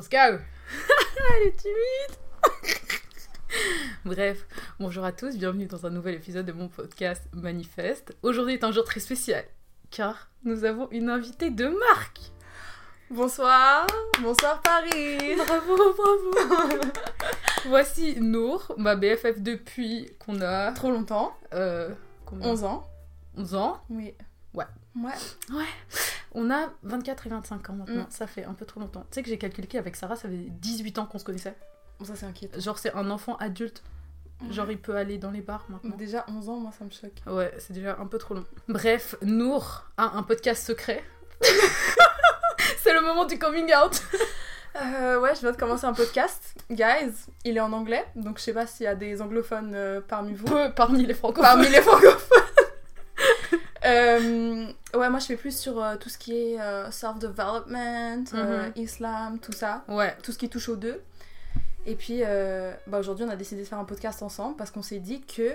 Let's go Elle est timide Bref, bonjour à tous, bienvenue dans un nouvel épisode de mon podcast Manifeste. Aujourd'hui est un jour très spécial, car nous avons une invitée de marque Bonsoir, bonsoir Paris Bravo, bravo Voici Nour, ma BFF depuis qu'on a... Trop longtemps Euh, combien 11 ans 11 ans Oui. Ouais. Ouais. Ouais. On a 24 et 25 ans maintenant, Mm. ça fait un peu trop longtemps. Tu sais que j'ai calculé qu'avec Sarah, ça fait 18 ans qu'on se connaissait. Bon, ça c'est inquiétant. Genre c'est un enfant adulte, genre il peut aller dans les bars maintenant. Déjà 11 ans, moi ça me choque. Ouais, c'est déjà un peu trop long. Bref, Nour a un podcast secret. c'est le moment du coming out. Euh, ouais, je viens de commencer un podcast. Guys, il est en anglais, donc je sais pas s'il y a des anglophones euh, parmi vous. Peu parmi les francophones. Parmi les francophones Euh, ouais, moi je fais plus sur euh, tout ce qui est euh, self-development, Mhm. islam, tout ça. Ouais. tout ce qui touche aux deux. Et puis bah, aujourd'hui, on a décidé de faire un podcast ensemble parce qu'on s'est dit que,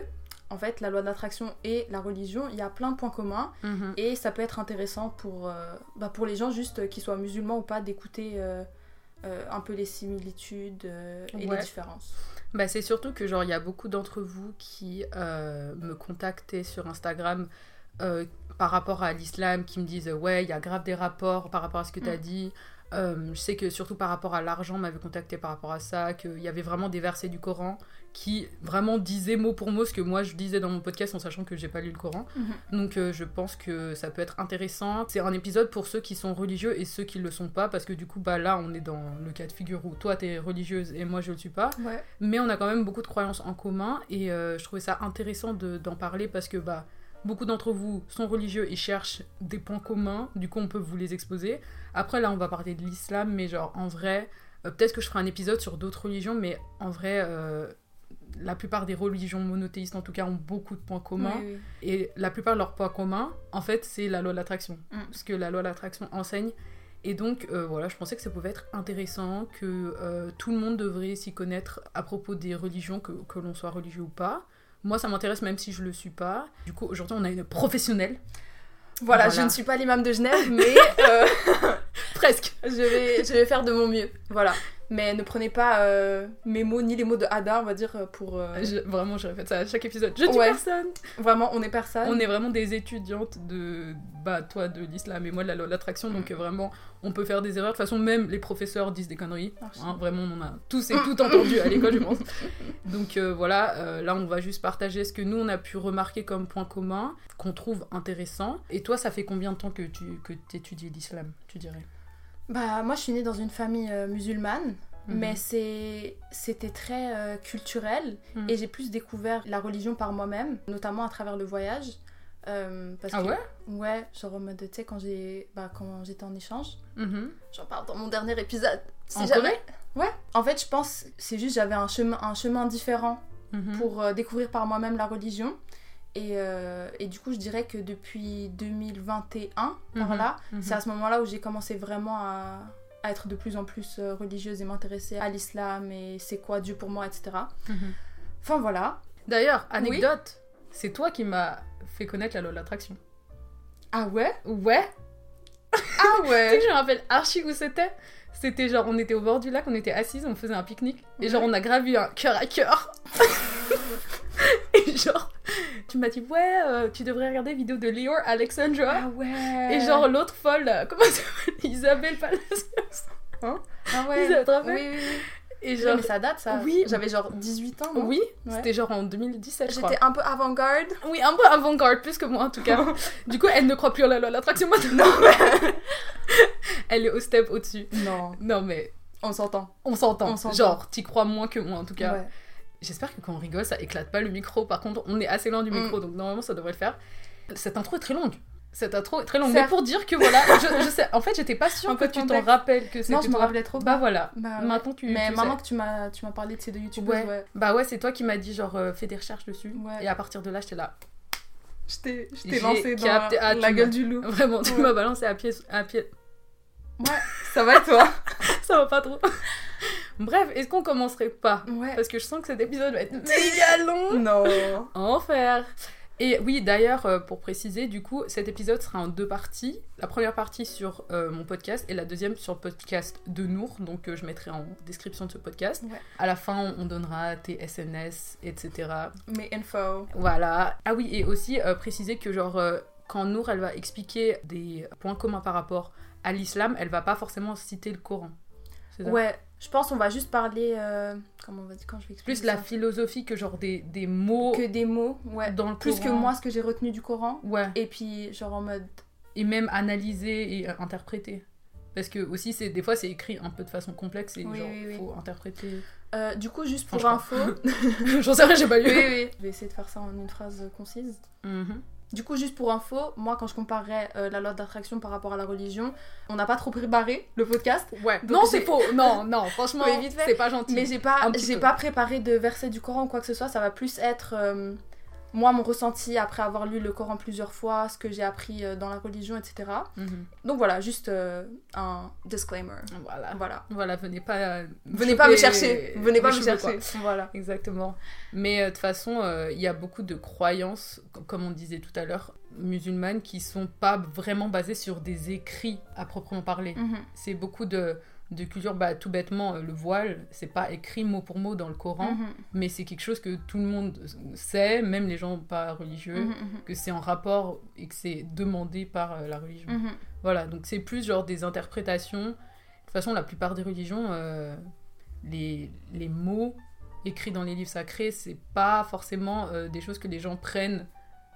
en fait, la loi de l'attraction et la religion, il y a plein de points communs Mhm. et ça peut être intéressant pour, bah, pour les gens, juste qu'ils soient musulmans ou pas, d'écouter un peu les similitudes et Ouais. les différences. Bah, c'est surtout que genre il y a beaucoup d'entre vous qui euh, me contactaient sur Instagram euh, par rapport à l'islam, qui me disent ouais il y a grave des rapports par rapport à ce que tu as Mm. dit. Euh, je sais que surtout par rapport à l'argent, on m'avait contacté par rapport à ça, qu'il y avait vraiment des versets du Coran qui vraiment disaient mot pour mot ce que moi je disais dans mon podcast en sachant que j'ai pas lu le Coran. Donc euh, je pense que ça peut être intéressant. C'est un épisode pour ceux qui sont religieux et ceux qui le sont pas parce que du coup bah là on est dans le cas de figure où toi t'es religieuse et moi je le suis pas. Ouais. Mais on a quand même beaucoup de croyances en commun et euh, je trouvais ça intéressant de- d'en parler parce que bah, beaucoup d'entre vous sont religieux et cherchent des points communs, du coup on peut vous les exposer. Après là on va parler de l'islam, mais genre en vrai, euh, peut-être que je ferai un épisode sur d'autres religions, mais en vrai, euh, la plupart des religions monothéistes en tout cas ont beaucoup de points communs. Oui, oui. Et la plupart de leurs points communs, en fait, c'est la loi de l'attraction. Mm. Ce que la loi de l'attraction enseigne. Et donc, euh, voilà, je pensais que ça pouvait être intéressant, que tout le monde devrait s'y connaître à propos des religions, que, que l'on soit religieux ou pas. Moi, ça m'intéresse même si je le suis pas. Du coup, aujourd'hui, on a une professionnelle. Voilà, Voilà. je ne suis pas l'imam de Genève, mais euh, Presque je, vais, je vais faire de mon mieux. Voilà. Mais ne prenez pas euh, mes mots ni les mots de Ada, on va dire, euh, pour. euh, Je- Vraiment, je répète ça à chaque épisode. Je dis Ouais. personne Vraiment, on est personne. On est vraiment des étudiantes de, bah, toi de l'islam et moi de la l'attraction, donc euh, vraiment, on peut faire des erreurs. De toute façon, même les professeurs disent des conneries. Merci. Hein, vraiment, on en a tous et tout entendu à l'école, je pense. Donc voilà, là, on va juste partager ce que nous, on a pu remarquer comme point commun, qu'on trouve intéressant. Et toi, ça fait combien de temps que tu que étudies l'islam, tu dirais? Bah, moi, je suis née dans une famille euh, musulmane, Mhm. mais c'est c'était très euh, culturel Mhm. et j'ai plus découvert la religion par moi-même, notamment à travers le voyage. Euh, parce Ah que- ouais? Ouais, genre en mode, tu sais, quand j'ai bah, quand j'étais en échange, Mhm. j'en parle dans mon dernier épisode. Si En jamais- Ouais. En fait, je pense, c'est juste j'avais un chemin, un chemin différent Mhm. pour découvrir par moi-même la religion. Et, euh, et du coup, je dirais que depuis 2021, par Mhm. là, Mhm. c'est à ce moment-là où j'ai commencé vraiment à, à être de plus en plus euh, religieuse et m'intéresser à l'islam et c'est quoi Dieu pour moi, etc. Mhm. Enfin voilà. D'ailleurs, anecdote, c'est toi qui m'as fait connaître la loi de l'attraction. Ah ouais? Ouais Ah Tu sais ouais que je me rappelle archi où c'était C'était genre, on était au bord du lac, on était assises, on faisait un pique-nique. Et genre, on a gravi un cœur à cœur. et genre, tu m'as dit, ouais, euh, tu devrais regarder les vidéos de Lior Alexandra. Ah ouais Et genre, l'autre folle, là, comment elle s'appelle? Isabelle Palacios. Ah Isabelle, ouais te Oui, oui, oui. Et genre, mais ça date ça. Oui. J'avais genre 18 ans. non? Oui, Ouais. c'était genre en 2017, je crois. J'étais un peu avant-garde. Oui, un peu avant-garde, plus que moi en tout cas. du coup, elle ne croit plus en la loi l'attraction maintenant. elle est au step au-dessus. Non. Non, mais On s'entend. on s'entend. On s'entend. Genre, t'y crois moins que moi en tout cas. Ouais. J'espère que quand on rigole, ça éclate pas le micro. Par contre, on est assez loin du Mm. micro, donc normalement ça devrait le faire. Cette intro est très longue. Cette intro est très longue. Certes. Mais pour dire que voilà, je, je sais, en fait, j'étais pas sûre que tu t'en rappelles que c'était Non, je me rappelais trop. Bah voilà. Bah, ouais. Maintenant tu. Mais tu maintenant sais. que tu m'as tu m'as parlé de ces deux Ouais. ouais. Bah ouais, c'est toi qui m'as dit genre euh, fais des recherches dessus. Ouais. Et à partir de là, j'étais là. Je t'ai je J'ai t'ai lancé dans capté- ah, la gueule du loup. Vraiment, tu m'as balancé à pied, à pied. Ouais. Ça va toi? Ça va pas trop. Bref, est-ce qu'on commencerait pas Ouais. Parce que je sens que cet épisode va être méga long. Non. Enfer. Et oui, d'ailleurs, euh, pour préciser, du coup, cet épisode sera en deux parties. La première partie sur euh, mon podcast et la deuxième sur le podcast de Nour, donc euh, je mettrai en description de ce podcast. Ouais. À la fin, on donnera tes SNS, etc. Mes infos. Voilà. Ah oui, et aussi euh, préciser que genre, euh, quand Nour, elle va expliquer des points communs par rapport à l'islam, elle va pas forcément citer le Coran. Ouais, je pense qu'on va juste parler. euh, Comment on va dire quand je vais expliquer Plus la ça philosophie que genre des, des mots Que des mots, ouais. dans le Plus que moi, ce que j'ai retenu du Coran. Ouais. Et puis, genre en mode. et même analyser et euh, interpréter. Parce que aussi, c'est des fois, c'est écrit un peu de façon complexe et Oui, genre, oui, oui. faut interpréter. Euh, du coup, juste pour Enfin, info. J'en sais rien, j'ai pas lu. oui, oui. Je vais essayer de faire ça en une phrase concise. Mhm. Du coup, juste pour info, moi, quand je comparais euh, la loi d'attraction par rapport à la religion, on n'a pas trop préparé le podcast. Ouais. Donc, non, c'est faux. Non, non, franchement, c'est pas gentil. Mais j'ai pas, j'ai pas préparé de verset du Coran ou quoi que ce soit. Ça va plus être euh, moi mon ressenti après avoir lu le Coran plusieurs fois, ce que j'ai appris euh, dans la religion, etc. Mhm. Donc voilà, juste euh, un disclaimer. Voilà. Voilà. Voilà, venez pas. euh, Venez pas me chercher. Venez pas me chercher. quoi. Voilà. Exactement. Mais de toute façon, il y a beaucoup de croyances, co- comme on disait tout à l'heure, musulmanes, qui sont pas vraiment basées sur des écrits à proprement parler. Mhm. C'est beaucoup de, de culture, bah, tout bêtement, euh, le voile, c'est pas écrit mot pour mot dans le Coran, Mhm. mais c'est quelque chose que tout le monde sait, même les gens pas religieux, Mhm, mhm. que c'est en rapport et que c'est demandé par euh, la religion. Voilà, donc c'est plus genre des interprétations. De toute façon, la plupart des religions, euh, les, les mots écrits dans les livres sacrés, c'est pas forcément euh, des choses que les gens prennent.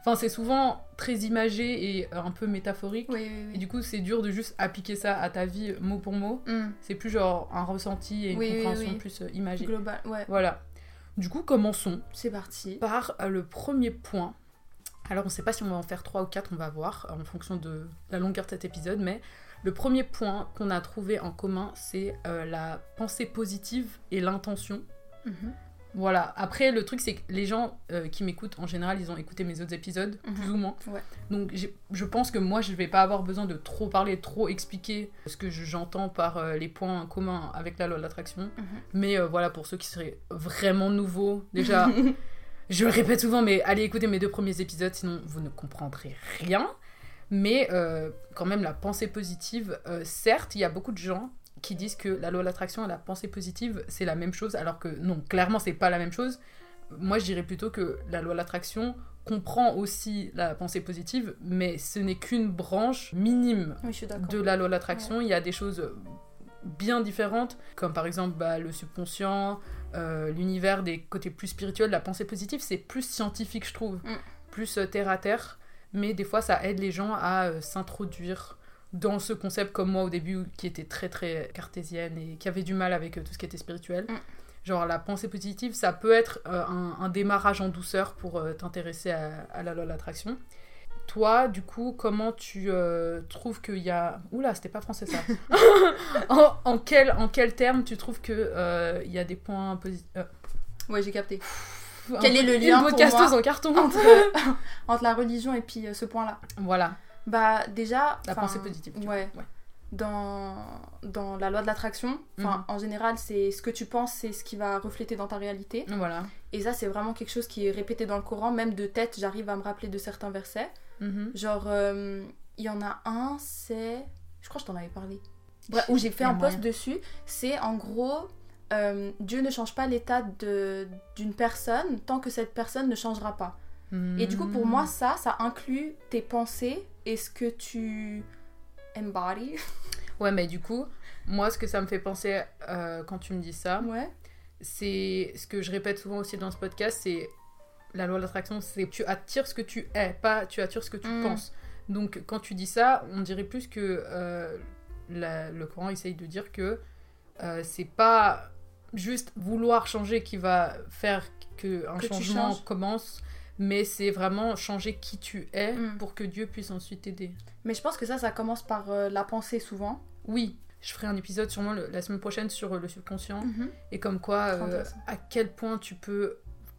Enfin, c'est souvent très imagé et euh, un peu métaphorique. Oui, oui, Et du coup, c'est dur de juste appliquer ça à ta vie mot pour mot. Mhm. C'est plus genre un ressenti et une compréhension plus euh, imagée. Global, ouais. Voilà. Du coup, commençons C'est parti. par euh, le premier point. Alors, on ne sait pas si on va en faire trois ou quatre, on va voir en fonction de la longueur de cet épisode, mais le premier point qu'on a trouvé en commun, c'est euh, la pensée positive et l'intention. Mhm. Voilà. Après, le truc, c'est que les gens euh, qui m'écoutent, en général, ils ont écouté mes autres épisodes, Mhm. plus ou moins. Ouais. Donc, je pense que moi, je vais pas avoir besoin de trop parler, trop expliquer ce que je- j'entends par euh, les points communs avec la loi de l'attraction. Mhm. Mais euh, voilà, pour ceux qui seraient vraiment nouveaux, déjà, je le répète souvent, mais allez écouter mes deux premiers épisodes, sinon vous ne comprendrez rien. Mais quand même, la pensée positive, certes, il y a beaucoup de gens qui disent que la loi de l'attraction et la pensée positive, c'est la même chose, alors que non, clairement, c'est pas la même chose. Moi, je dirais plutôt que la loi de l'attraction comprend aussi la pensée positive, mais ce n'est qu'une branche minime Oui, de la loi de l'attraction. Il y a des choses bien différentes, comme par exemple bah, le subconscient, euh, l'univers des côtés plus spirituels, la pensée positive, c'est plus scientifique, je trouve, Mm. plus euh, terre à terre. Mais des fois, ça aide les gens à euh, s'introduire dans ce concept, comme moi au début, qui était très très cartésienne et qui avait du mal avec euh, tout ce qui était spirituel. Mm. Genre la pensée positive, ça peut être euh, un, un démarrage en douceur pour euh, t'intéresser à, à la loi de l'attraction. Toi, du coup, comment tu trouves qu'il y a... Oula, c'était pas français ça. en, en quel, en quel terme tu trouves qu'il il y a des points positifs Ouais, j'ai capté. Quel est le lien Une pour moi en carton Entre, entre la religion et puis ce point-là? Voilà, Bah, déjà. la pensée positive. Ouais. ouais. Dans, dans la loi de l'attraction, enfin, Mhm. en général, c'est ce que tu penses, c'est ce qui va refléter dans ta réalité. Voilà. Et ça, c'est vraiment quelque chose qui est répété dans le Coran. Même de tête, j'arrive à me rappeler de certains versets. Mhm. Genre, euh, il y en a un, c'est. Je crois que je t'en avais parlé. Bref, où j'ai fait un post moyen. dessus. C'est en gros. euh, Dieu ne change pas l'état d'une personne tant que cette personne ne changera pas. Et du coup, pour Hmm. moi, ça, ça inclut tes pensées et ce que tu embody? Ouais, mais du coup, moi, ce que ça me fait penser euh, quand tu me dis ça, Ouais. c'est ce que je répète souvent aussi dans ce podcast, c'est la loi de l'attraction, c'est tu attires ce que tu es, pas tu attires ce que tu Mm. penses. Donc quand tu dis ça, on dirait plus que euh, la- le Coran essaye de dire que euh, c'est pas juste vouloir changer qui va faire que un Que changement commence, mais c'est vraiment changer qui tu es Mm. pour que Dieu puisse ensuite t'aider. Mais je pense que ça, ça commence par euh, la pensée souvent. Oui, je ferai un épisode sûrement le- la semaine prochaine sur euh, le subconscient Mhm. et comme quoi euh, à quel point tu peux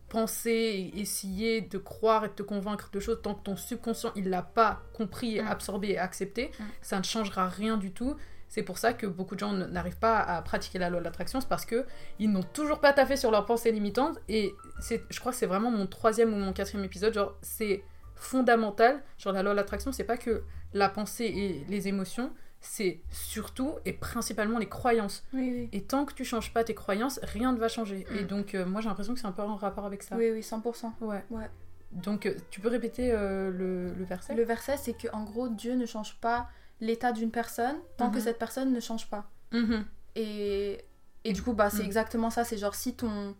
penser et essayer de croire et de te convaincre de choses tant que ton subconscient il l'a pas compris, Mm. absorbé et accepté, Mm. ça ne changera rien du tout. C'est pour ça que beaucoup de gens n'arrivent pas à pratiquer la loi de l'attraction, c'est parce que ils n'ont toujours pas taffé sur leurs pensées limitantes. Et c'est, je crois que c'est vraiment mon troisième ou mon quatrième épisode. Genre, c'est fondamental. Genre, la loi de l'attraction, c'est pas que la pensée et les émotions, c'est surtout et principalement les croyances. Oui, oui. Et tant que tu changes pas tes croyances, rien ne va changer. Mm. Et donc, euh, moi, j'ai l'impression que c'est un peu en rapport avec ça. Oui, oui, 100%. Ouais. Ouais. Donc, euh, tu peux répéter euh, le, le verset? Le verset, c'est que en gros, Dieu ne change pas l'état d'une personne tant que Mhm. cette personne ne change pas. Mhm. Et, et du coup, bah, c'est Mm. exactement ça. C'est genre si ton,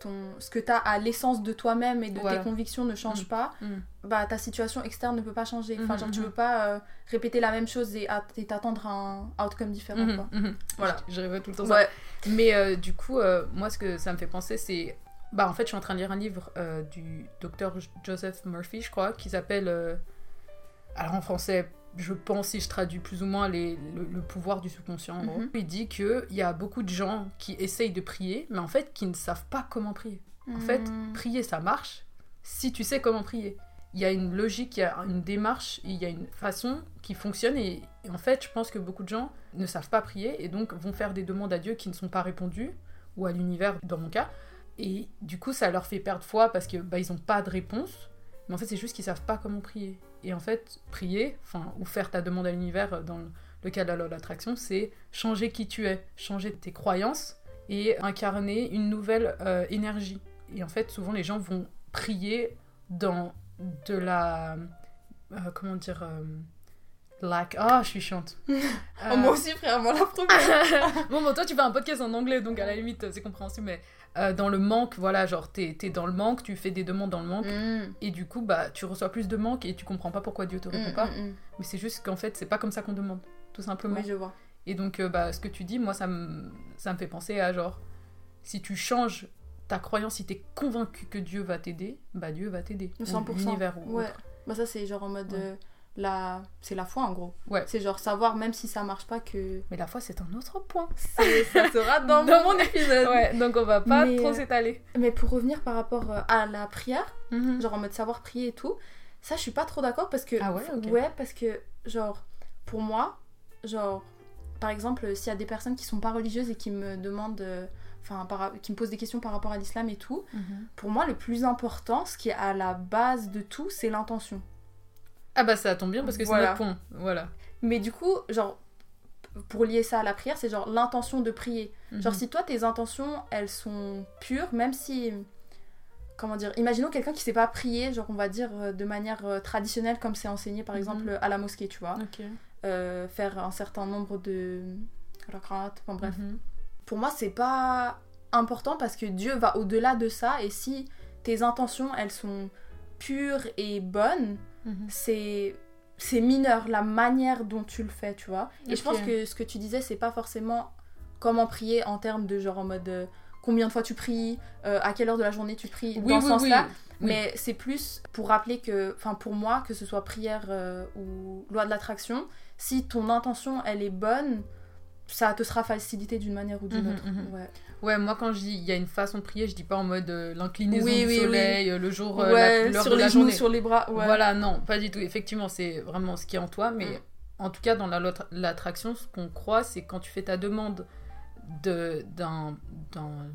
ton, ce que tu as à l'essence de toi-même et de Voilà. tes convictions ne change pas, bah, ta situation externe ne peut pas changer. Enfin, Mhm, genre, tu mhm. peux pas euh, répéter la même chose et at- et t'attendre à un outcome différent. Mhm, quoi. mhm. Voilà. Je, je rêvais tout le temps ça. Mais euh, du coup, euh, moi, ce que ça me fait penser, c'est. Bah, en fait, je suis en train de lire un livre euh, du docteur Joseph Murphy, je crois, qui s'appelle. euh, Alors, en français, je pense, si je traduis plus ou moins, les, le, le pouvoir du subconscient, en gros. Mhm. Il dit qu'il y a beaucoup de gens qui essayent de prier, mais en fait, qui ne savent pas comment prier. En fait, Mm. prier, ça marche si tu sais comment prier. Il y a une logique, il y a une démarche, il y a une façon qui fonctionne. Et, et en fait, je pense que beaucoup de gens ne savent pas prier et donc vont faire des demandes à Dieu qui ne sont pas répondues, ou à l'univers dans mon cas. Et du coup, ça leur fait perdre foi parce que bah, ils n'ont pas de réponse. Mais en fait, c'est juste qu'ils savent pas comment prier. Et en fait, prier, enfin, ou faire ta demande à l'univers dans le cas de la loi de l'attraction, c'est changer qui tu es, changer tes croyances et incarner une nouvelle euh, énergie. Et en fait, souvent, les gens vont prier dans de la. euh, comment dire euh, Lack. Ah, je suis chiante. Oh, Euh, moi aussi, frère, moi la première. bon, bon, toi, tu fais un podcast en anglais, donc à la limite, c'est compréhensible, mais euh, dans le manque, voilà, genre, t'es es dans le manque, tu fais des demandes dans le manque, Mm. et du coup, bah, tu reçois plus de manque et tu comprends pas pourquoi Dieu te répond Mm, pas. mm. Mais c'est juste qu'en fait, c'est pas comme ça qu'on demande, tout simplement. Oui, je vois. Et donc, euh, bah, ce que tu dis, moi, ça me, ça me fait penser à genre, si tu changes ta croyance, si t'es convaincu que Dieu va t'aider, bah Dieu va t'aider. Ou 100%. L'univers ou Ouais. autre. Bah, ça, c'est genre en mode. Ouais. euh, la... C'est la foi en gros. Ouais. C'est genre savoir, même si ça marche pas, que. Mais la foi, c'est un autre point. Ça sera dans, Dans mon épisode. Ouais, donc on va pas Mais, trop euh, s'étaler. Mais pour revenir par rapport euh, à la prière, Mhm. genre en mode savoir prier et tout, ça je suis pas trop d'accord parce que. Ah ouais. Ouais, parce que, genre, pour moi, genre, par exemple, s'il y a des personnes qui sont pas religieuses et qui me demandent. euh, Enfin, par- qui me posent des questions par rapport à l'islam et tout. Mhm. Pour moi, le plus important, ce qui est à la base de tout, c'est l'intention. Ah bah ça tombe bien parce que c'est notre point. Voilà. Mais du coup, genre, pour lier ça à la prière, c'est genre l'intention de prier. Genre, Mhm. si toi, tes intentions, elles sont pures, même si. Comment dire Imaginons quelqu'un qui sait pas prier, genre, on va dire, euh, de manière euh, traditionnelle, comme c'est enseigné, par Mhm. exemple, à la mosquée, tu vois. Euh, faire un certain nombre de. Enfin bref. Mhm. Pour moi, c'est pas important parce que Dieu va au-delà de ça, et si tes intentions, elles sont pures et bonnes, Mhm. c'est c'est mineur la manière dont tu le fais, tu vois. Et je pense que ce que tu disais, c'est pas forcément comment prier en termes de genre en mode euh, combien de fois tu pries, euh, à quelle heure de la journée tu pries, Oui, dans oui, ce sens-là. oui. Mais c'est plus pour rappeler que, enfin pour moi, que ce soit prière euh, ou loi de l'attraction, si ton intention elle est bonne, ça te sera facilité d'une manière ou d'une Mhm, autre. mhm. Ouais. Ouais, moi quand je dis il y a une façon de prier, je dis pas en mode euh, l'inclinaison Oui, du oui, soleil, euh, le jour, euh, Ouais, la- l'heure sur de les la genoux, journée. sur les bras. Ouais. Voilà, non, pas du tout. Effectivement, c'est vraiment ce qui est en toi, mais Mm. en tout cas, dans la l'attraction, ce qu'on croit, c'est quand tu fais ta demande de d'un d'un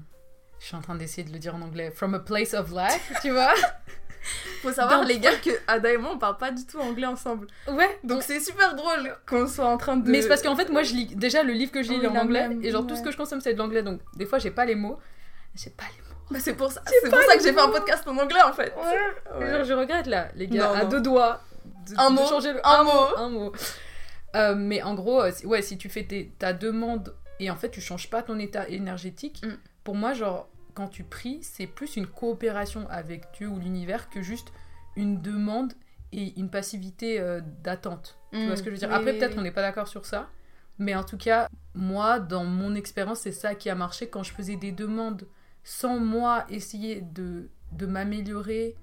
je suis en train d'essayer de le dire en anglais, from a place of lack, tu vois? Faut savoir les gars que Ada et moi on parle pas du tout anglais ensemble. Ouais. Donc c'est super drôle qu'on soit en train de. Mais c'est parce qu'en fait, moi, je lis déjà le livre que je lis Oui, il est en la anglais, même, et genre tout ouais. ce que je consomme c'est de l'anglais, donc des fois j'ai pas les mots. J'ai pas les mots. Bah, c'est pour ça, c'est pour ça que j'ai fait un podcast en anglais en fait. Et Genre, je regrette là, les gars, Non, à non. deux doigts. De, Un de mot, changer le- un mot. Un mot. Euh, mais en gros, euh, ouais, si tu fais tes- ta demande et en fait tu changes pas ton état énergétique, Mm. pour moi, genre, quand tu pries, c'est plus une coopération avec Dieu ou l'univers que juste une demande et une passivité euh, d'attente. Tu vois ce que je veux dire? Mm. Oui, Après, oui, peut-être oui. on n'est pas d'accord sur ça. Mais en tout cas, moi, dans mon expérience, c'est ça qui a marché quand je faisais des demandes sans moi essayer de, de m'améliorer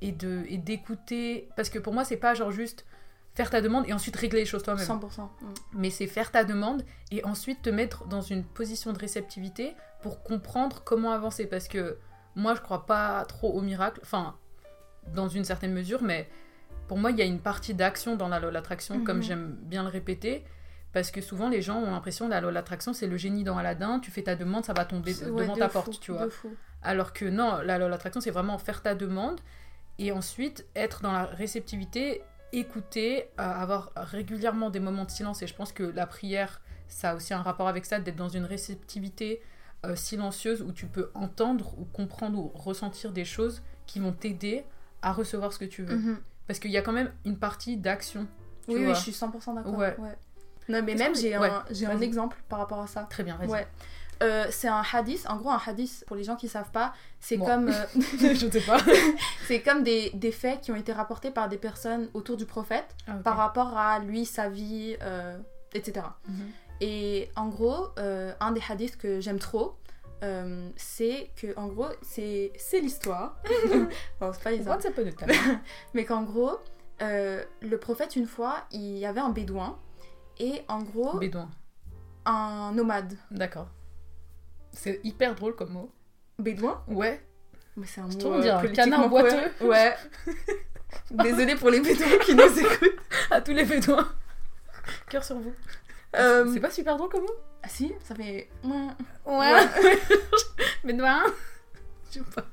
et de et d'écouter. Parce que pour moi, c'est pas genre juste faire ta demande et ensuite régler les choses toi-même. 100%. Mm. Mais c'est faire ta demande et ensuite te mettre dans une position de réceptivité pour comprendre comment avancer. Parce que moi, je crois pas trop au miracle. Enfin, dans une certaine mesure, mais pour moi, il y a une partie d'action dans la loi de l'attraction, Mhm. comme j'aime bien le répéter. Parce que souvent, les gens ont l'impression que la loi de l'attraction, c'est le génie dans Aladdin, tu fais ta demande, ça va tomber ouais, devant de ta fou, porte, tu vois. Alors que non, la loi de l'attraction, c'est vraiment faire ta demande et ensuite être dans la réceptivité, écouter, euh, avoir régulièrement des moments de silence. Et je pense que la prière, ça a aussi un rapport avec ça, d'être dans une réceptivité euh, silencieuse où tu peux entendre ou comprendre ou ressentir des choses qui vont t'aider à recevoir ce que tu veux. Mhm. Parce qu'il y a quand même une partie d'action. Oui, oui, je suis 100% d'accord. Ouais. Non, mais même j'ai ouais, un, un exemple par rapport à ça. Très bien, vas-y. Ouais. Euh, c'est un hadith. En gros, un hadith, pour les gens qui savent pas, c'est comme, euh, je sais pas. c'est comme des, des faits qui ont été rapportés par des personnes autour du prophète Ah, par rapport à lui, sa vie, euh, etc. Et en gros, euh, un des hadiths que j'aime trop, euh, c'est que, en gros, c'est c'est l'histoire. bon, c'est pas time. Mais qu'en gros, euh, le prophète, une fois, il y avait un bédouin. Et en gros, Bédouin. un nomade. D'accord. C'est hyper drôle comme mot. Bédouin? Ouais. Mais c'est un Je mot euh, canard correct. Ouais. Désolée pour les bédouins qui nous écoutent. À tous les bédouins. Cœur sur vous. Euh, C'est pas super drôle comme mot? Ah si, ça fait... Ouais. Ouais. Bédouin. Je sais pas.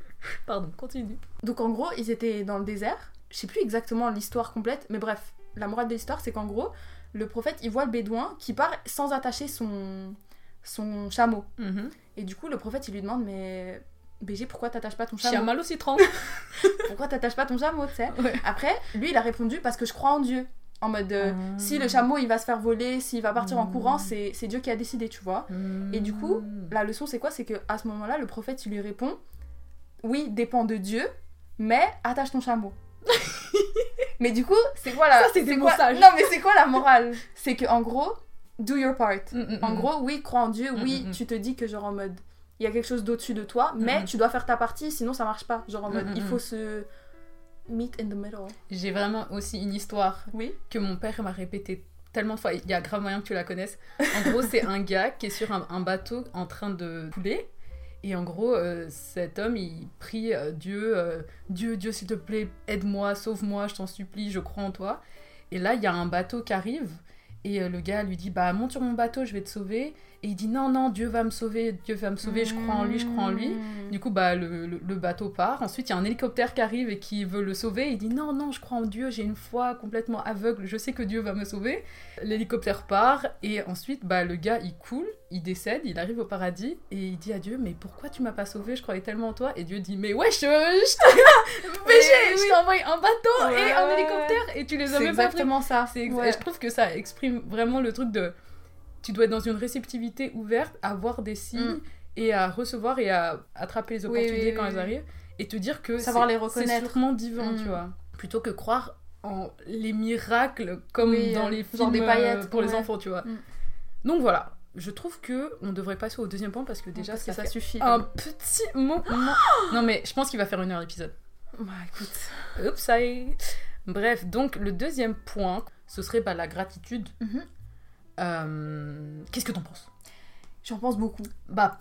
Pardon, continue. Donc en gros, ils étaient dans le désert. Je sais plus exactement l'histoire complète, mais bref, la morale de l'histoire, c'est qu'en gros, le prophète, il voit le bédouin qui part sans attacher son, son chameau. Mhm. Et du coup, le prophète, il lui demande, mais BG, pourquoi t'attaches pas ton chameau? Chiamal au citron. Pourquoi t'attaches pas ton chameau, tu sais? Ouais. Après, lui, il a répondu parce que je crois en Dieu. En mode, euh, Ah. si le chameau, il va se faire voler, s'il va partir en Mm. courant, c'est c'est Dieu qui a décidé, tu vois. Et du coup, La leçon, c'est quoi? C'est que à ce moment-là, le prophète, il lui répond, oui, dépend de Dieu, mais attache ton chameau. mais du coup, c'est quoi la... Ça, c'est quoi-. Non, mais c'est quoi la morale? C'est que en gros, do your part. Mm, mm, En mm. gros, oui, crois en Dieu, oui, mm, tu te dis que genre en mode, il y a quelque chose d'au-dessus de toi, mais tu dois faire ta partie, sinon ça marche pas. Genre en mode, il faut se meet in the middle. J'ai vraiment aussi une histoire Oui. que mon père m'a répété tellement de fois. Il y a grave moyen que tu la connaisses. En gros, c'est un gars qui est sur un, un bateau en train de couler. Et en gros, euh, cet homme, il prie euh, Dieu, euh, Dieu, Dieu, s'il te plaît, aide-moi, sauve-moi, je t'en supplie, je crois en toi. Et là, il y a un bateau qui arrive. Et le gars lui dit, bah monte sur mon bateau, je vais te sauver. Et il dit, non, non, Dieu va me sauver, Dieu va me sauver, je crois en lui, je crois en lui. Mm. Du coup, bah, le, le- le bateau part. Ensuite, il y a un hélicoptère qui arrive et qui veut le sauver. Il dit Non, non, je crois en Dieu, j'ai une foi complètement aveugle, je sais que Dieu va me sauver. L'hélicoptère part et ensuite, bah, le gars il coule, il décède, il arrive au paradis et il dit à Dieu Mais pourquoi tu m'as pas sauvé Je croyais tellement en toi. Et Dieu dit Mais wesh, euh, je Oui, je t'ai envoyé un bateau et un hélicoptère et tu les as même pas pris. exactement ça. Ouais. et je trouve que ça exprime vraiment le truc de tu dois être dans une réceptivité ouverte à voir des signes Mm. et à recevoir et à attraper les Oui, opportunités oui, quand elles arrivent et te dire que Savoir c'est- les reconnaître. c'est sûrement divin, Mm. tu vois. Plutôt que croire en les miracles comme Oui, dans euh, les films des euh, paillettes, pour les enfants, tu vois. Mm. Donc voilà, je trouve que on devrait passer au deuxième point parce que déjà Parce ça, que ça fait suffit. un petit moment. non mais je pense qu'il va faire une heure l'épisode. Bah écoute. Oups, ça y est. Bref, donc le deuxième point, ce serait bah, la gratitude. Mhm. Euh, Qu'est-ce que t'en penses? J'en pense beaucoup. Bah,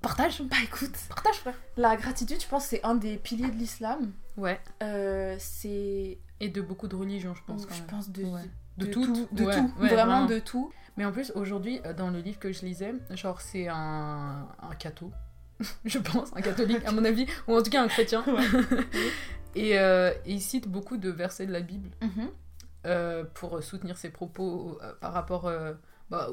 partage. Bah écoute. Partage, frère. La gratitude, je pense, c'est un des piliers de l'islam. Ouais. Euh, c'est. Et de beaucoup de religions, je pense. quand Je même. pense de. Ouais. De, De tout. tout. De Ouais, tout. ouais, vraiment, de tout. Mais en plus, aujourd'hui, euh, dans le livre que je lisais, genre, c'est un, un catho, je pense, un catholique, à mon avis, ou en tout cas un chrétien. et, euh, et il cite beaucoup de versets de la Bible Mhm. Euh, pour soutenir ses propos euh, par rapport euh, bah,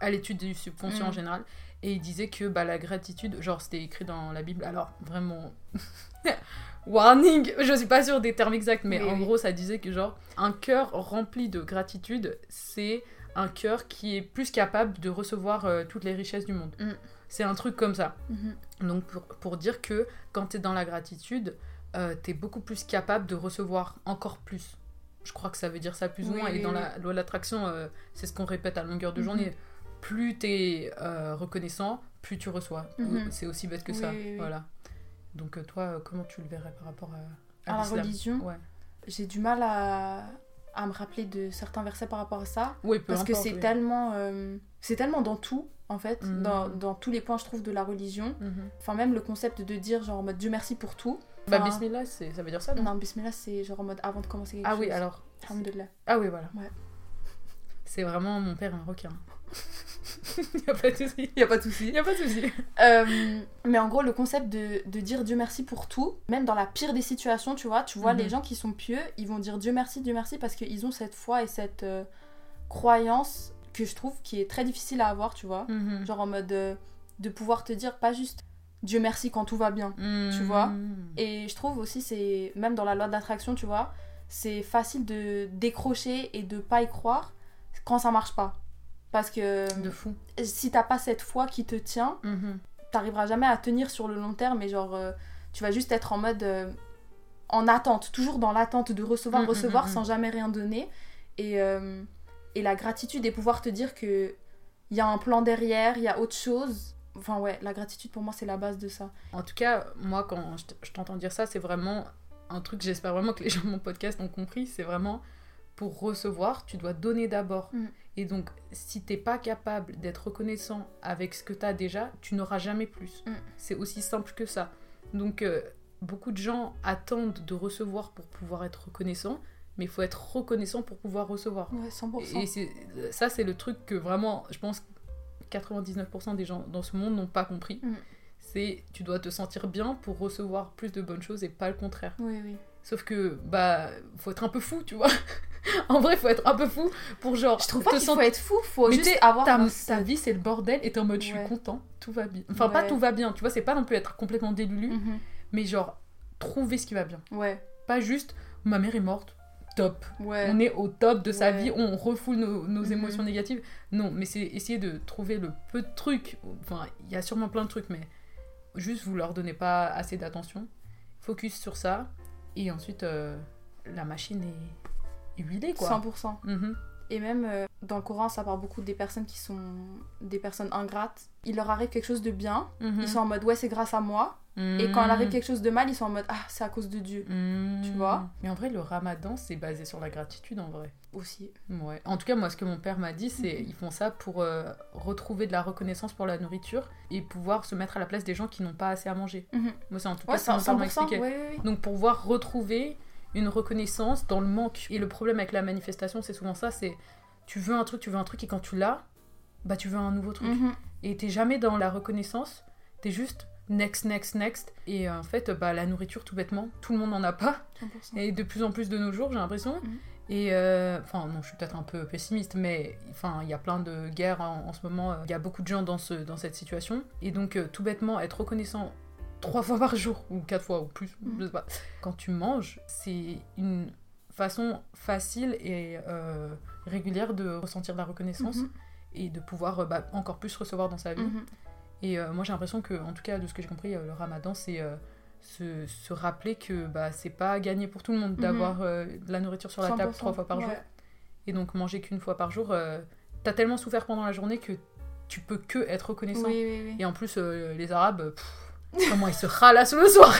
à l'étude du subconscient en Mm. général. Et il disait que bah, la gratitude, genre c'était écrit dans la Bible, alors vraiment, warning, je suis pas sûre des termes exacts, mais Oui, en oui. gros ça disait que genre un cœur rempli de gratitude, c'est un cœur qui est plus capable de recevoir euh, toutes les richesses du monde. Mm. C'est un truc comme ça. Mhm. Donc pour, pour dire que quand tu es dans la gratitude, euh, tu es beaucoup plus capable de recevoir encore plus. Je crois que ça veut dire ça plus ou Oui, moins. oui, et dans oui. la loi de l'attraction, euh, c'est ce qu'on répète à longueur de Mhm. journée. Plus tu es reconnaissant, plus tu reçois. Mhm. C'est aussi bête que ça. Voilà. Donc euh, toi, euh, comment tu le verrais par rapport à, À la l'islam? religion, Ouais. j'ai du mal à, à me rappeler de certains versets par rapport à ça. Oui, peu Parce que c'est tellement. euh, c'est tellement dans tout, en fait. Mhm. Dans, dans tous les points, je trouve, de la religion. Enfin, même le concept de dire, genre, en mode Dieu merci pour tout. Bah, Bismillah, ça veut dire ça, non Non, Bismillah, c'est genre en mode avant de commencer quelque Ah chose. oui, alors. Alhamdulillah. Ah oui, voilà. C'est vraiment mon père un requin. y a pas de souci. Y a pas de souci. Y a pas de souci. Euh, mais en gros, le concept de, de dire Dieu merci pour tout, même dans la pire des situations, tu vois, tu vois, Mhm. les gens qui sont pieux, ils vont dire Dieu merci, Dieu merci, parce qu'ils ont cette foi et cette euh, croyance que je trouve qui est très difficile à avoir, tu vois. Mhm. Genre en mode euh, de pouvoir te dire pas juste Dieu merci quand tout va bien. tu vois. Mhm. Et je trouve aussi, c'est même dans la loi d'attraction, tu vois, c'est facile de décrocher et de pas y croire quand ça marche pas. Parce que De fou. si t'as pas cette foi qui te tient, Mhm. t'arriveras jamais à tenir sur le long terme et genre euh, tu vas juste être en mode euh, en attente, toujours dans l'attente de recevoir, mm, recevoir mm. sans jamais rien donner et, euh, et la gratitude et pouvoir te dire que il y a un plan derrière, il y a autre chose. Enfin ouais, la gratitude pour moi c'est la base de ça. En tout cas, moi, quand je t'entends dire ça, c'est vraiment un truc, j'espère vraiment que les gens de mon podcast ont compris, c'est vraiment pour recevoir, tu dois donner d'abord. Mm. Et donc, si t'es pas capable d'être reconnaissant avec ce que t'as déjà, tu n'auras jamais plus. Mm. C'est aussi simple que ça. Donc, euh, beaucoup de gens attendent de recevoir pour pouvoir être reconnaissant, mais il faut être reconnaissant pour pouvoir recevoir. Ouais, 100%. Et ça, c'est le truc que vraiment, je pense, 99% des gens dans ce monde n'ont pas compris. Mm. C'est tu dois te sentir bien pour recevoir plus de bonnes choses et pas le contraire. Oui, oui. Sauf que, bah, faut être un peu fou, tu vois. en vrai, faut être un peu fou pour genre. Je trouve pas qu'il sent- faut être fou, faut Mais juste avoir ta, un- ta vie, c'est le bordel et t'es en mode je suis content, tout va bien. Enfin, pas tout va bien, tu vois, c'est pas non plus être complètement délulu, Mhm. mais genre trouver ce qui va bien. Ouais, Pas juste ma mère est morte, top. ouais. on est au top de sa Ouais. vie, on refoule nos, nos Mhm. émotions négatives. Non, mais c'est essayer de trouver le peu de trucs. Enfin, il y a sûrement plein de trucs, mais juste vous leur donnez pas assez d'attention. Focus sur ça. Et ensuite, euh, la machine est huilée, quoi. 100%. Mhm. Et même euh, dans le Coran, ça parle beaucoup des personnes qui sont des personnes ingrates. Il leur arrive quelque chose de bien, Mhm. ils sont en mode ouais, c'est grâce à moi. Et quand il Mhm. arrive quelque chose de mal, ils sont en mode ah, c'est à cause de Dieu Mhm. tu vois. Mais en vrai, le ramadan, c'est basé sur la gratitude, en vrai. aussi. Ouais. En tout cas, moi, ce que mon père m'a dit, c'est ils font ça pour euh, retrouver de la reconnaissance pour la nourriture et pouvoir se mettre à la place des gens qui n'ont pas assez à manger. Mhm. Moi, c'est en tout cas Ouais, père m'a 100%. expliqué. Ouais. Donc, pouvoir retrouver une reconnaissance dans le manque. Et le problème avec la manifestation, c'est souvent ça c'est tu veux un truc, tu veux un truc, et quand tu l'as, bah, tu veux un nouveau truc. Mhm. Et t'es jamais dans la reconnaissance, t'es juste next, next, next. Et euh, en fait, bah, la nourriture, tout bêtement, tout le monde n'en a pas. 100%. Et de plus en plus de nos jours, j'ai l'impression. Mhm. Et euh, enfin, non, je suis peut-être un peu pessimiste, mais enfin, il y a plein de guerres en, en ce moment. Il y a beaucoup de gens dans, ce, dans cette situation. Et donc, euh, tout bêtement, être reconnaissant trois fois par jour, ou quatre fois, ou plus, Mhm. je sais pas. Quand tu manges, c'est une façon facile et euh, régulière de ressentir de la reconnaissance Mhm. et de pouvoir euh, bah, encore plus recevoir dans sa vie. Mhm. Et euh, moi j'ai l'impression que, en tout cas de ce que j'ai compris, le ramadan c'est euh, se, se rappeler que bah, c'est pas gagné pour tout le monde d'avoir de la nourriture sur la table 100%, trois fois par jour. Et donc manger qu'une fois par jour, t'as tellement souffert pendant la journée que tu peux que être reconnaissant. Oui, oui, oui. Et en plus, les Arabes, pff, comment ils se ralassent le soir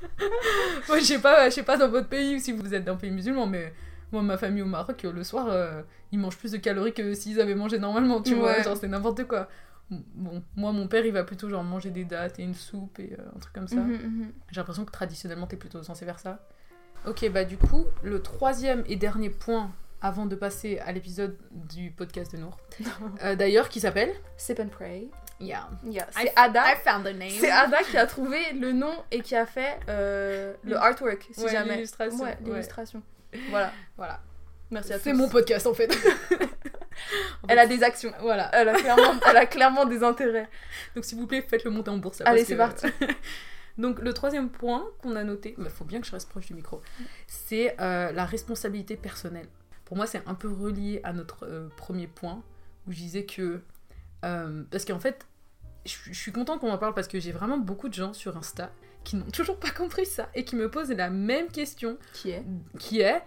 Moi je sais pas, je sais pas dans votre pays ou si vous êtes d'un pays musulman, mais moi ma famille au Maroc, le soir, euh, ils mangent plus de calories que s'ils avaient mangé normalement, tu vois, genre c'est n'importe quoi. Bon, moi mon père il va plutôt genre manger des dattes et une soupe et euh, un truc comme ça. Mhm, mhm. J'ai l'impression que traditionnellement t'es plutôt censé faire ça. Ok, bah du coup, le troisième et dernier point avant de passer à l'épisode du podcast de Nour, euh, d'ailleurs qui s'appelle Sip and pray. Yeah. Yeah. I- C'est Ada. found the name. C'est Ada qui a trouvé le nom et qui a fait euh, le Mm. artwork, si Ouais, jamais. l'illustration, Ouais. Voilà. Voilà. Merci à tous. C'est mon podcast en fait. Elle a des actions. Voilà. Elle a clairement, elle a clairement des intérêts. Donc s'il vous plaît, faites-le monter en bourse. Allez, c'est que- parti. Donc le troisième point qu'on a noté, il faut bien que je reste proche du micro, c'est euh, la responsabilité personnelle. Pour moi, c'est un peu relié à notre euh, premier point où je disais que euh, parce qu'en fait, je suis contente qu'on en parle parce que j'ai vraiment beaucoup de gens sur Insta qui n'ont toujours pas compris ça et qui me posent la même question Qui est qui est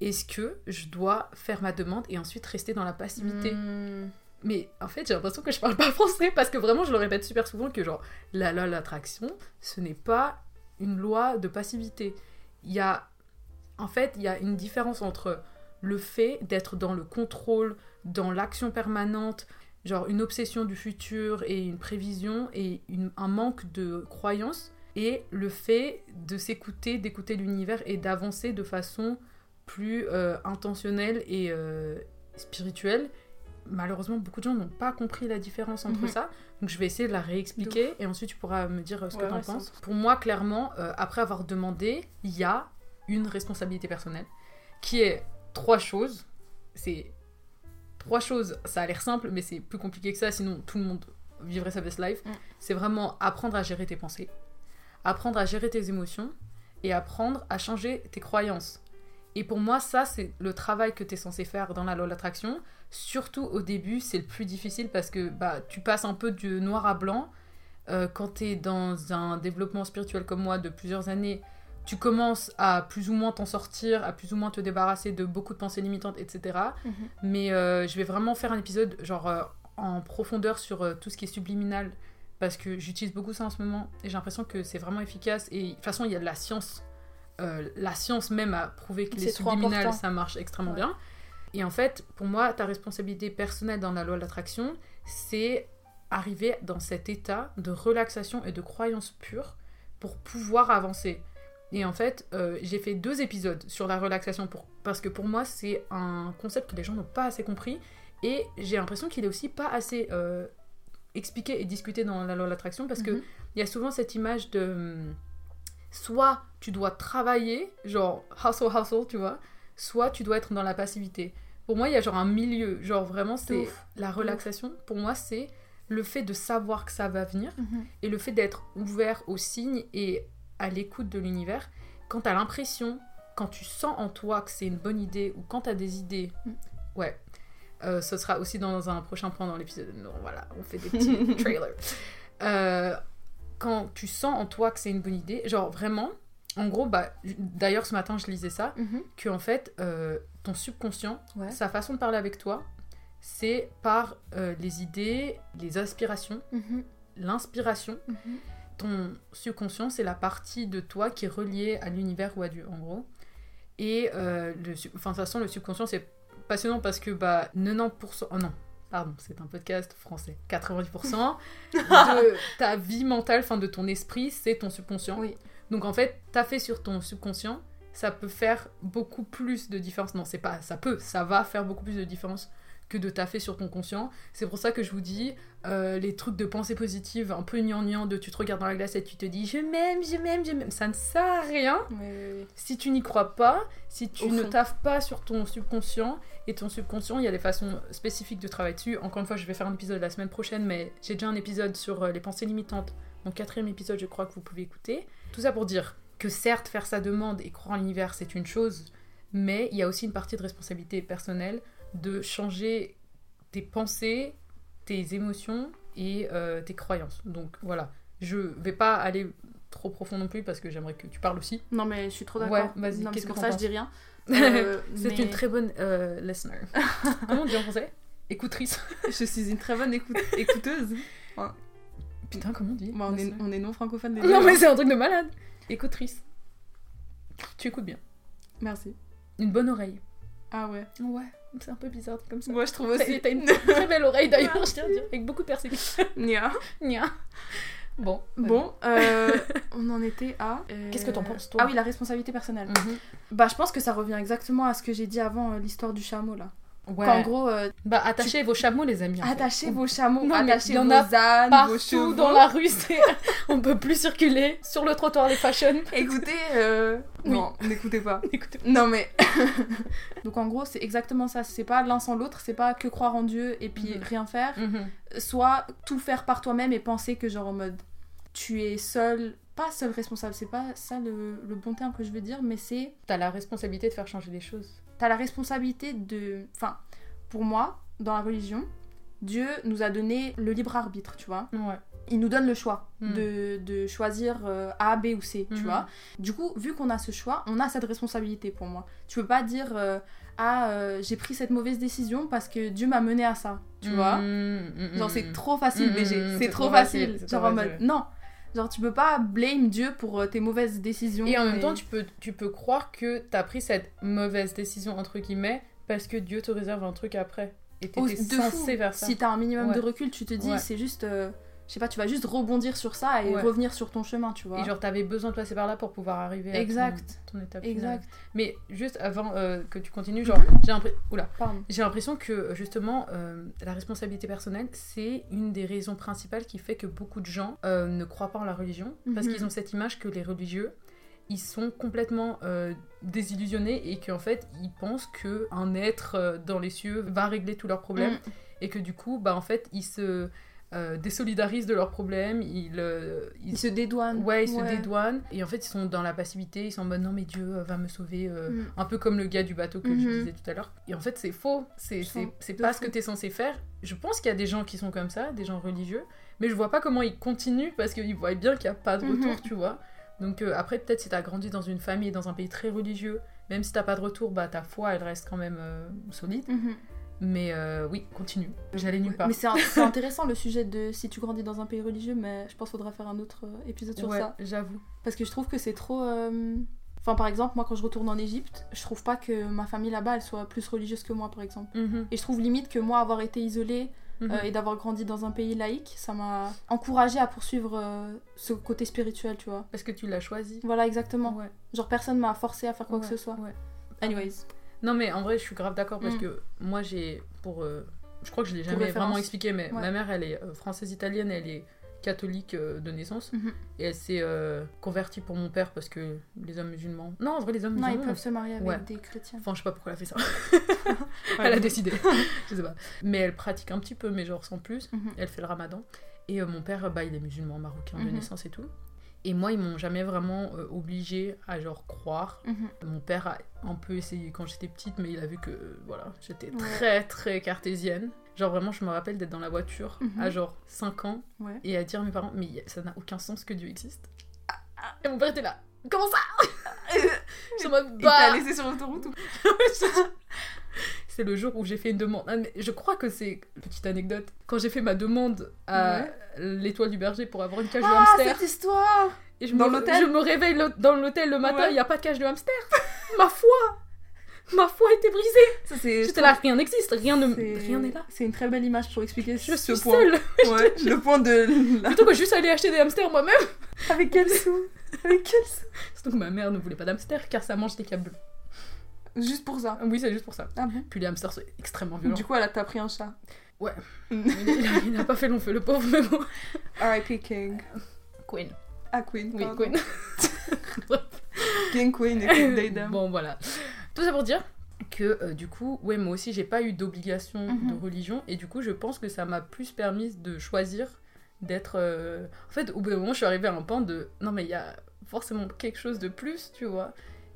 est-ce que je dois faire ma demande et ensuite rester dans la passivité Hmm. mais en fait, j'ai l'impression que je parle pas français parce que vraiment, je le répète super souvent que genre la loi de l'attraction, ce n'est pas une loi de passivité. Il y a en fait, il y a une différence entre le fait d'être dans le contrôle, dans l'action permanente, genre une obsession du futur et une prévision et une- un manque de croyance et le fait de s'écouter, d'écouter l'univers et d'avancer de façon plus euh, intentionnelle et euh, spirituelle, malheureusement, beaucoup de gens n'ont pas compris la différence entre Mhm. ça. Donc, je vais essayer de la réexpliquer et ensuite, tu pourras me dire euh, ce Ouais, que tu en ouais, penses. Pour moi, clairement, euh, après avoir demandé, il y a une responsabilité personnelle qui est trois choses. C'est trois choses, ça a l'air simple, mais c'est plus compliqué que ça, sinon tout le monde vivrait sa best life. Mm. C'est vraiment apprendre à gérer tes pensées, apprendre à gérer tes émotions et apprendre à changer tes croyances. Et pour moi, ça, c'est le travail que tu es censé faire dans la loi de l'attraction. Surtout au début, c'est le plus difficile parce que bah, tu passes un peu du noir à blanc. Euh, quand tu es dans un développement spirituel comme moi de plusieurs années, tu commences à plus ou moins t'en sortir, à plus ou moins te débarrasser de beaucoup de pensées limitantes, etc. Mhm. Mais euh, je vais vraiment faire un épisode genre euh, en profondeur sur euh, tout ce qui est subliminal parce que j'utilise beaucoup ça en ce moment et j'ai l'impression que c'est vraiment efficace et de toute façon il y a de la science la science même a prouvé que les subliminales ça marche extrêmement Ouais. bien et en fait pour moi ta responsabilité personnelle dans la loi de l'attraction c'est arriver dans cet état de relaxation et de croyance pure pour pouvoir avancer et en fait, euh, j'ai fait deux épisodes sur la relaxation pour... parce que pour moi, c'est un concept que les gens n'ont pas assez compris. Et j'ai l'impression qu'il est aussi pas assez euh, expliqué et discuté dans la loi de l'attraction parce que Mhm. il y a souvent cette image de. hum, Soit tu dois travailler, genre hustle, hustle, tu vois, soit tu dois être dans la passivité. Pour moi, il y a genre un milieu. Genre vraiment, c'est la relaxation. Pour moi, c'est le fait de savoir que ça va venir Mhm. et le fait d'être ouvert aux signes et à l'écoute de l'univers, quand t'as l'impression, quand tu sens en toi que c'est une bonne idée ou quand t'as des idées, Mm. ouais, euh, ce sera aussi dans un prochain point dans l'épisode. Non, voilà, on fait des petits trailers. Euh, quand tu sens en toi que c'est une bonne idée, genre vraiment, en gros, bah, d'ailleurs ce matin je lisais ça, Mhm. que en fait, euh, ton subconscient, Ouais. sa façon de parler avec toi, c'est par euh, les idées, les aspirations, Mhm. l'inspiration Mhm. Ton subconscient, c'est la partie de toi qui est reliée à l'univers ou à Dieu, en gros. Et euh, le, enfin, de toute façon, le subconscient, c'est passionnant parce que bah, 90%... Oh non, pardon, c'est un podcast français. 90% de ta vie mentale, enfin de ton esprit, c'est ton subconscient. Oui. Donc en fait, t'as fait sur ton subconscient, ça peut faire beaucoup plus de différence. Non, c'est pas ça peut, ça va faire beaucoup plus de différence que de taffer sur ton conscient. C'est pour ça que je vous dis, euh, les trucs de pensée positive, un peu gnangnan, de tu te regardes dans la glace et tu te dis je m'aime, je m'aime, je m'aime, ça ne sert à rien Oui, oui, oui. si tu n'y crois pas, si tu Au ne fond. taffes pas sur ton subconscient. Et ton subconscient, il y a des façons spécifiques de travailler dessus. Encore une fois, je vais faire un épisode la semaine prochaine, mais j'ai déjà un épisode sur euh, les pensées limitantes. Mon quatrième épisode, je crois que vous pouvez écouter. Tout ça pour dire que certes, faire sa demande et croire en l'univers, c'est une chose, mais il y a aussi une partie de responsabilité personnelle de changer tes pensées, tes émotions et euh, tes croyances. Donc voilà, je vais pas aller trop profond non plus parce que j'aimerais que tu parles aussi. Non, mais je suis trop Ouais, d'accord. vas-y, Non, mais qu'est-ce que pour ça, je dis rien. Euh, C'est mais une très bonne euh, listener. Comment on dit en français? Écoutrice. Je suis une très bonne écoute- écouteuse. Putain, comment on dit? Moi, on est, listener on est non francophone Non, mais hein. c'est un truc de malade. Écoutrice. Tu écoutes bien. Merci. Une bonne oreille. Ah ouais. Ouais, c'est un peu bizarre comme ça. Moi, je trouve aussi. t'as une très belle oreille d'ailleurs, je tiens à dire, avec beaucoup de persécution. Nia. Nia. Bon. Bon, euh, on en était à. euh, Qu'est-ce que t'en penses, toi? Ah oui, la responsabilité personnelle. Mhm. Bah, je pense que ça revient exactement à ce que j'ai dit avant, euh, l'histoire du chameau là. Ouais. Qu'en gros, euh, Bah, attachez vos chameaux, les amis. fait. attachez vos chameaux, Non, attachez vos ânes, vos chevaux. dans la rue, on peut plus circuler sur le trottoir des fashion. Écoutez, euh... Oui. non, n'écoutez pas. Écoutez. Non mais. Donc en gros, c'est exactement ça. C'est pas l'un sans l'autre, c'est pas que croire en Dieu et puis Mhm. rien faire. Mhm. Soit tout faire par toi-même et penser que genre en mode tu es seul, pas seul responsable, c'est pas ça le, le bon terme que je veux dire, mais c'est T'as la responsabilité de faire changer les choses. T'as la responsabilité de. Enfin, pour moi, dans la religion, Dieu nous a donné le libre arbitre, tu vois. Ouais. Il nous donne le choix Mm. de, de choisir euh, A, B ou C, tu Mhm. vois. Du coup, vu qu'on a ce choix, on a cette responsabilité pour moi. Tu peux pas dire euh, Ah, euh, j'ai pris cette mauvaise décision parce que Dieu m'a mené à ça, tu vois. Mhm, Genre, c'est trop facile, BG. c'est trop trop facile, facile. Genre en mode. Non. Genre, tu peux pas blame Dieu pour euh, tes mauvaises décisions. Et en même temps, tu peux, tu peux croire que t'as pris cette mauvaise décision, entre guillemets, parce que Dieu te réserve un truc après. Et t'étais censé fou. faire ça. Si t'as un minimum Ouais. de recul, tu te dis Ouais. C'est juste. euh, je sais pas, tu vas juste rebondir sur ça et Ouais. revenir sur ton chemin, tu vois. Et genre, t'avais besoin de passer par là pour pouvoir arriver à ton- Exact. ton, étape finale. Exact. Mais juste avant euh, que tu continues, genre, j'ai l'impression... Oula. Pardon. J'ai l'impression que justement euh, la responsabilité personnelle c'est une des raisons principales qui fait que beaucoup de gens euh, ne croient pas en la religion parce Mhm. qu'ils ont cette image que les religieux ils sont complètement euh, désillusionnés et qu'en fait ils pensent que un être euh, dans les cieux va régler tous leurs problèmes Mm. et que du coup bah en fait ils se euh, désolidarisent de leurs problèmes ils, euh, ils Ils se dédouanent. Ouais, ils se dédouanent. Et en fait, ils sont dans la passivité. Ils sont en mode non, mais Dieu euh, va me sauver. euh, Mm. Un peu comme le gars du bateau que je Mhm. disais tout à l'heure. Et en fait, c'est faux. C'est pas fou. ce que t'es censé faire. Je pense qu'il y a des gens qui sont comme ça, des gens religieux. Mais je vois pas comment ils continuent parce qu'ils voient bien qu'il y a pas de retour, Mhm. tu vois. Donc après, peut-être si t'as grandi dans une famille, dans un pays très religieux, même si t'as pas de retour, bah ta foi, elle reste quand même solide. Mhm. Mais euh, oui, continue. J'allais nulle part. Mais c'est intéressant le sujet de si tu grandis dans un pays religieux, mais je pense qu'il faudra faire un autre euh, épisode sur ouais, ça. j'avoue. Parce que je trouve que c'est trop. euh, Enfin, par exemple, moi quand je retourne en Égypte, je trouve pas que ma famille là-bas elle soit plus religieuse que moi, par exemple. Mhm, Et je trouve limite que moi avoir été isolée mhm. euh, et d'avoir grandi dans un pays laïque, ça m'a encouragée à poursuivre ce côté spirituel, tu vois. Parce que tu l'as choisi. Voilà, exactement. Ouais. Genre personne m'a forcé à faire quoi que ce soit. ouais. Anyways. Non, mais en vrai, je suis grave d'accord parce Mm. que moi, j'ai. pour euh, Je crois que je l'ai jamais vraiment expliqué, mais Ouais. ma mère, elle est euh, française-italienne, elle est catholique euh, de naissance. Mhm. Et elle s'est euh, convertie pour mon père parce que les hommes musulmans. Non, en vrai, les hommes Non, ils musulmans. peuvent se marier avec Ouais. des chrétiens. Enfin, je sais pas pourquoi elle a fait ça. elle a décidé. je sais pas. Mais elle pratique un petit peu, mais genre sans plus. Mhm. Elle fait le ramadan. Et euh, mon père, bah, il est musulman marocain de Mhm. naissance et tout. Et moi, ils m'ont jamais vraiment euh, obligée à genre croire. Mhm. Mon père a un peu essayé quand j'étais petite, mais il a vu que euh, voilà, j'étais Ouais. très très cartésienne. Genre vraiment, je me rappelle d'être dans la voiture Mhm. à genre 5 ans Ouais. et à dire à mes parents, mais ça n'a aucun sens que Dieu existe. Et mon père était là, comment ça? Je suis en mode, bah laissé sur l'autoroute ou C'est le jour où j'ai fait une demande. Ah, mais je crois que c'est, petite anecdote, quand j'ai fait ma demande à Ouais. l'étoile du berger pour avoir une cage de Ah, hamster, cette histoire et je dans me, l'hôtel je me réveille le- dans l'hôtel le matin, il Ouais. n'y a pas de cage de hamster. ma foi Ma foi était brisée. J'étais là, rien n'existe, rien ne- rien n'est là. C'est une très belle image pour expliquer Je ce suis point. seule. Ouais, le point de. Plutôt que juste aller acheter des hamsters moi-même. Avec quel sou? Avec quel sou? Surtout que ma mère ne voulait pas d'hamsters car ça mange des câbles. Juste pour ça. Oui, c'est juste pour ça. Ah bon Puis les hamsters sont extrêmement violents. Du coup, elle a t'as pris un chat. Ouais. Mm. il, a, il a pas fait long feu, le pauvre, mais bon. R.I.P. King. Queen. Ah, Queen. Oui, pardon. Queen. King, Queen et King Daydam. bon, voilà. Tout ça pour dire que euh, du coup, ouais, moi aussi, j'ai pas eu d'obligation Mhm. de religion et du coup, je pense que ça m'a plus permis de choisir d'être. euh, En fait, au bout d'un moment, je suis arrivée à un point de non, mais il y a forcément quelque chose de plus, tu vois.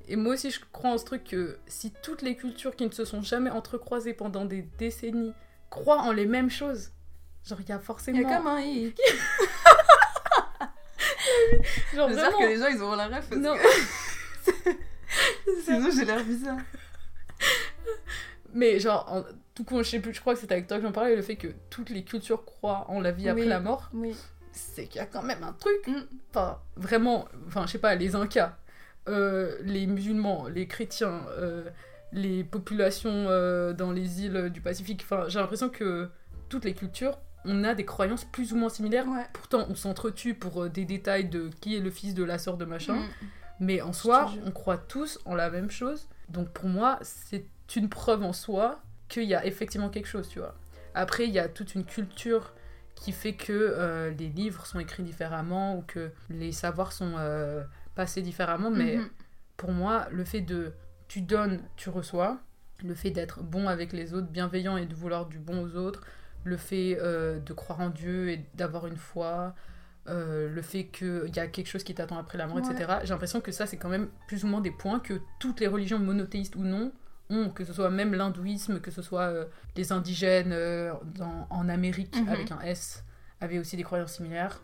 Et moi aussi, je crois en ce truc que si toutes les cultures qui ne se sont jamais entrecroisées pendant des décennies croient en les mêmes choses, genre il y a forcément. Il y a comme un i. genre J'espère vraiment. que les gens ils auront la ref. parce Non. que Sinon j'ai l'air bizarre. Mais genre, en tout cas, je sais plus, je crois que c'était avec toi que j'en parlais, le fait que toutes les cultures croient en la vie après la mort, Oui. c'est qu'il y a quand même un truc. Mm. Enfin, vraiment, enfin, je sais pas, les Incas, euh, les musulmans, les chrétiens, euh, les populations euh, dans les îles du Pacifique, enfin, j'ai l'impression que toutes les cultures, on a des croyances plus ou moins similaires. Ouais. Pourtant, on s'entretue pour des détails de qui est le fils de la sœur de machin. Mm. Mais en soi, on croit tous en la même chose. Donc pour moi, c'est une preuve en soi qu'il y a effectivement quelque chose, tu vois. Après, il y a toute une culture qui fait que euh, les livres sont écrits différemment ou que les savoirs sont euh, passés différemment. Mais Mhm. pour moi, le fait de tu donnes, tu reçois, le fait d'être bon avec les autres, bienveillant et de vouloir du bon aux autres, le fait euh, de croire en Dieu et d'avoir une foi, euh, le fait qu'il y a quelque chose qui t'attend après la mort, Ouais. etc. J'ai l'impression que ça, c'est quand même plus ou moins des points que toutes les religions monothéistes ou non ont, que ce soit même l'hindouisme, que ce soit euh, les indigènes euh, dans- en Amérique Mhm. avec un S, avaient aussi des croyances similaires.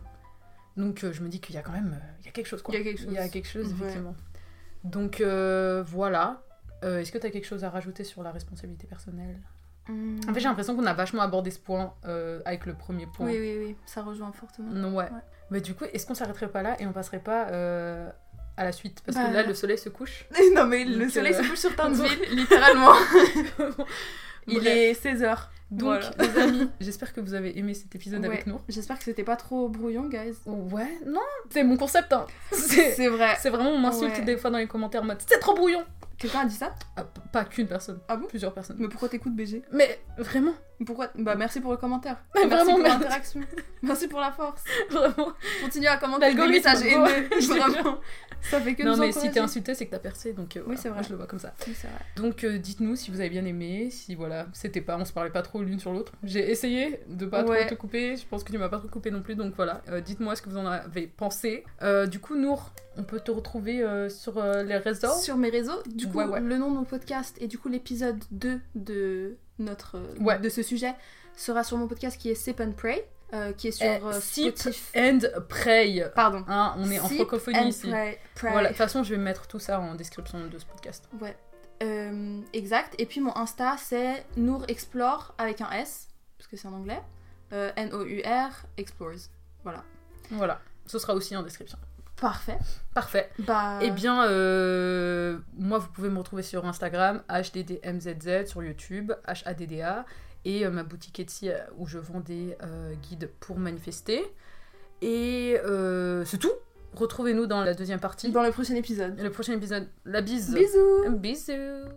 Donc euh, je me dis qu'il y a quand même euh, il y a quelque chose quoi. Il y a quelque Il y a chose. quelque chose Ouais. effectivement. Donc euh, voilà. Est-ce que tu as quelque chose à rajouter sur la responsabilité personnelle? Mm. En fait, j'ai l'impression qu'on a vachement abordé ce point avec le premier point. Oui, oui, oui, ça rejoint fortement. Non, ouais. Ouais. Mais du coup, est-ce qu'on s'arrêterait pas là et on passerait pas à la suite? Parce Bah. que là, le soleil se couche. non, mais le soleil euh, se couche sur Townsville, littéralement. Il Bref. est 16h. Donc, Voilà. les amis, j'espère que vous avez aimé cet épisode avec nous. J'espère que c'était pas trop brouillon, guys. Ouais, non, c'est mon concept. Hein. C'est vrai. c'est vraiment, on m'insulte Ouais. des fois dans les commentaires en mode c'est trop brouillon. Quelqu'un a dit ça? Ah, pas qu'une personne, Ah bon? Plusieurs personnes. Mais pourquoi t'écoutes BG Mais vraiment, Pourquoi Bah merci pour le commentaire. Merci vraiment, pour l'interaction. merci pour la force. vraiment. Continuez à commenter des messages haineux. Vraiment. Ça fait que Non, nous mais si t'es insulté, c'est que t'as percé, donc euh, voilà, c'est vrai. je le vois comme ça. Oui, c'est vrai. Donc euh, dites-nous si vous avez bien aimé, si voilà, c'était pas, on se parlait pas trop l'une sur l'autre. J'ai essayé de pas Ouais. trop te couper, je pense que tu m'as pas trop coupé non plus, donc voilà, Euh, dites-moi ce que vous en avez pensé. Du coup, Nour, on peut te retrouver euh, sur euh, les réseaux? Sur mes réseaux, du coup, Ouais, ouais. le nom de mon podcast et du coup l'épisode 2 de notre euh, Ouais. de ce sujet sera sur mon podcast qui est Sip and Pray, euh, qui est sur Eh, euh, Sip and pray. Pardon. Hein, on est en francophonie ici. Pray. Pray. Voilà, de toute façon, je vais mettre tout ça en description de ce podcast. Ouais. Euh, exact. Et puis mon Insta c'est Nour Explore avec un S parce que c'est en anglais. Euh, N-O-U-R Explores. Voilà. Voilà, ce sera aussi en description. Parfait. Parfait. Bah. Eh bien, euh, moi, vous pouvez me retrouver sur Instagram, HDDMZZ, sur YouTube, HADDA, et euh, ma boutique Etsy euh, où je vends des euh, guides pour manifester. Et c'est tout. Retrouvez-nous dans la deuxième partie. Dans le prochain épisode. Le prochain épisode. La bise. Bisous. Bisous.